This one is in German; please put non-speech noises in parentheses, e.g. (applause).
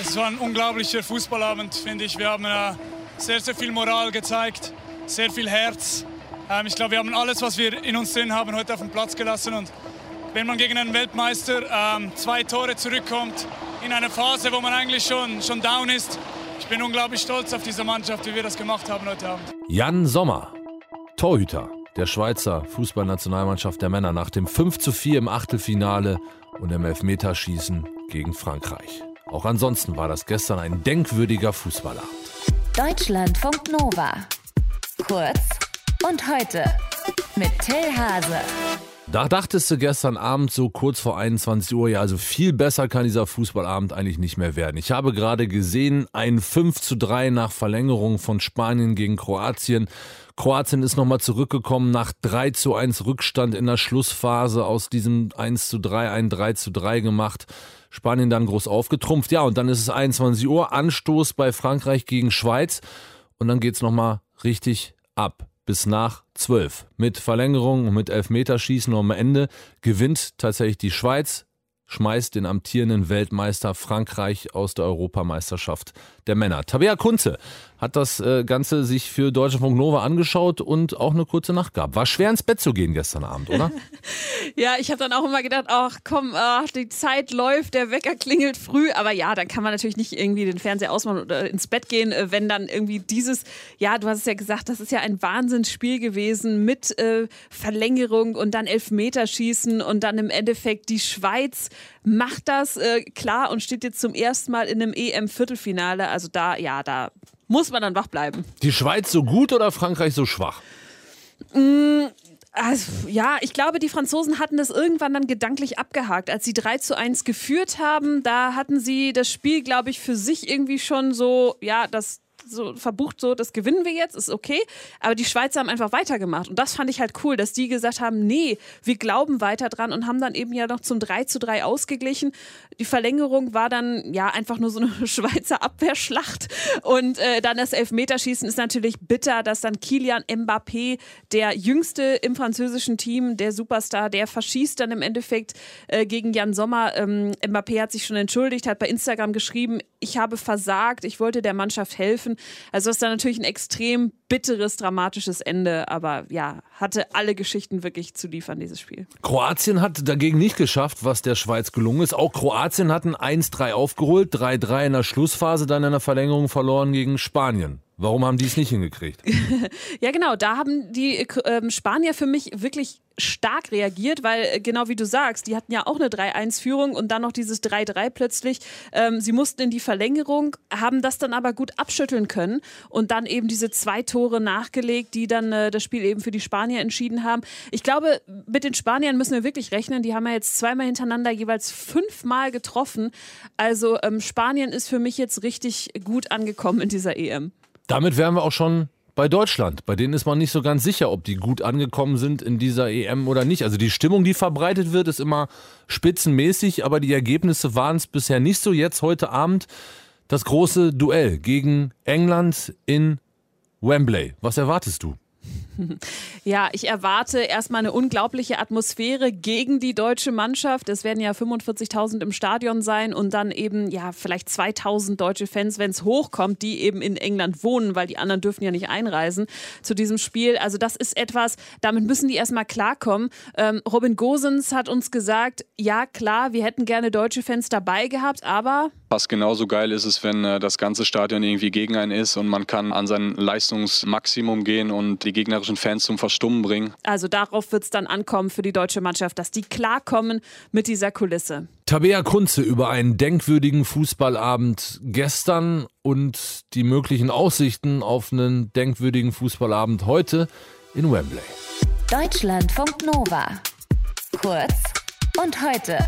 Es war ein unglaublicher Fußballabend, finde ich. Wir haben äh, sehr, sehr viel Moral gezeigt, sehr viel Herz. Ähm, ich glaube, wir haben alles, was wir in uns drin haben, heute auf den Platz gelassen. Und wenn man gegen einen Weltmeister ähm, zwei Tore zurückkommt, in einer Phase, wo man eigentlich schon, schon down ist, ich bin unglaublich stolz auf diese Mannschaft, wie wir das gemacht haben heute Abend. Jan Sommer, Torhüter der Schweizer Fußballnationalmannschaft der Männer nach dem 5 zu 4 im Achtelfinale und im Elfmeterschießen gegen Frankreich. Auch ansonsten war das gestern ein denkwürdiger Fußballabend. Deutschlandfunk Nova. Kurz und heute mit Till Hase. Da dachtest du gestern Abend so kurz vor 21 Uhr, ja, also viel besser kann dieser Fußballabend eigentlich nicht mehr werden. Ich habe gerade gesehen, ein 5 zu 3 nach Verlängerung von Spanien gegen Kroatien. Kroatien ist nochmal zurückgekommen nach 3 zu 1 Rückstand in der Schlussphase aus diesem 1 zu 3 ein 3 zu 3 gemacht. Spanien dann groß aufgetrumpft. Ja, und dann ist es 21 Uhr, Anstoß bei Frankreich gegen Schweiz. Und dann geht's nochmal richtig ab bis nach 12. Mit Verlängerung und mit Elfmeterschießen am Ende gewinnt tatsächlich die Schweiz, schmeißt den amtierenden Weltmeister Frankreich aus der Europameisterschaft der Männer. Tabea Kunze hat das äh, Ganze sich für Deutschlandfunk Nova angeschaut und auch eine kurze Nacht gehabt. War schwer ins Bett zu gehen gestern Abend, oder? (laughs) ja, ich habe dann auch immer gedacht, ach komm, ach, die Zeit läuft, der Wecker klingelt früh. Aber ja, dann kann man natürlich nicht irgendwie den Fernseher ausmachen oder ins Bett gehen, äh, wenn dann irgendwie dieses, ja, du hast es ja gesagt, das ist ja ein Wahnsinnsspiel gewesen mit äh, Verlängerung und dann Elfmeterschießen und dann im Endeffekt die Schweiz macht das äh, klar und steht jetzt zum ersten Mal in einem EM-Viertelfinale. Also da, ja, da muss man dann wach bleiben. Die Schweiz so gut oder Frankreich so schwach? Mm, also, ja, ich glaube, die Franzosen hatten das irgendwann dann gedanklich abgehakt. Als sie 3 zu 1 geführt haben, da hatten sie das Spiel, glaube ich, für sich irgendwie schon so, ja, das so verbucht, so, das gewinnen wir jetzt, ist okay. Aber die Schweizer haben einfach weitergemacht. Und das fand ich halt cool, dass die gesagt haben, nee, wir glauben weiter dran und haben dann eben ja noch zum 3 zu 3 ausgeglichen. Die Verlängerung war dann ja einfach nur so eine (laughs) Schweizer Abwehrschlacht. Und äh, dann das Elfmeterschießen ist natürlich bitter, dass dann Kilian Mbappé, der jüngste im französischen Team, der Superstar, der verschießt dann im Endeffekt äh, gegen Jan Sommer. Ähm, Mbappé hat sich schon entschuldigt, hat bei Instagram geschrieben, ich habe versagt, ich wollte der Mannschaft helfen. Also ist dann natürlich ein extrem bitteres, dramatisches Ende, aber ja, hatte alle Geschichten wirklich zu liefern, dieses Spiel. Kroatien hat dagegen nicht geschafft, was der Schweiz gelungen ist. Auch Kroatien hat ein 1-3 aufgeholt, 3-3 in der Schlussphase, dann in der Verlängerung verloren gegen Spanien. Warum haben die es nicht hingekriegt? (laughs) ja, genau. Da haben die äh, Spanier für mich wirklich stark reagiert, weil äh, genau wie du sagst, die hatten ja auch eine 3-1-Führung und dann noch dieses 3-3 plötzlich. Ähm, sie mussten in die Verlängerung, haben das dann aber gut abschütteln können und dann eben diese zwei Tore nachgelegt, die dann äh, das Spiel eben für die Spanier entschieden haben. Ich glaube, mit den Spaniern müssen wir wirklich rechnen. Die haben ja jetzt zweimal hintereinander jeweils fünfmal getroffen. Also ähm, Spanien ist für mich jetzt richtig gut angekommen in dieser EM. Damit wären wir auch schon bei Deutschland. Bei denen ist man nicht so ganz sicher, ob die gut angekommen sind in dieser EM oder nicht. Also die Stimmung, die verbreitet wird, ist immer spitzenmäßig, aber die Ergebnisse waren es bisher nicht so. Jetzt heute Abend das große Duell gegen England in Wembley. Was erwartest du? (laughs) Ja, ich erwarte erstmal eine unglaubliche Atmosphäre gegen die deutsche Mannschaft. Es werden ja 45.000 im Stadion sein und dann eben ja vielleicht 2.000 deutsche Fans, wenn es hochkommt, die eben in England wohnen, weil die anderen dürfen ja nicht einreisen zu diesem Spiel. Also das ist etwas, damit müssen die erstmal klarkommen. Ähm, Robin Gosens hat uns gesagt, ja klar, wir hätten gerne deutsche Fans dabei gehabt, aber Fast genauso geil ist es, wenn äh, das ganze Stadion irgendwie gegen einen ist und man kann an sein Leistungsmaximum gehen und die gegnerischen Fans zum Verstummen bringen. Also darauf wird es dann ankommen für die deutsche Mannschaft, dass die klarkommen mit dieser Kulisse. Tabea Kunze über einen denkwürdigen Fußballabend gestern und die möglichen Aussichten auf einen denkwürdigen Fußballabend heute in Wembley. Deutschlandfunk Nova. Kurz und heute.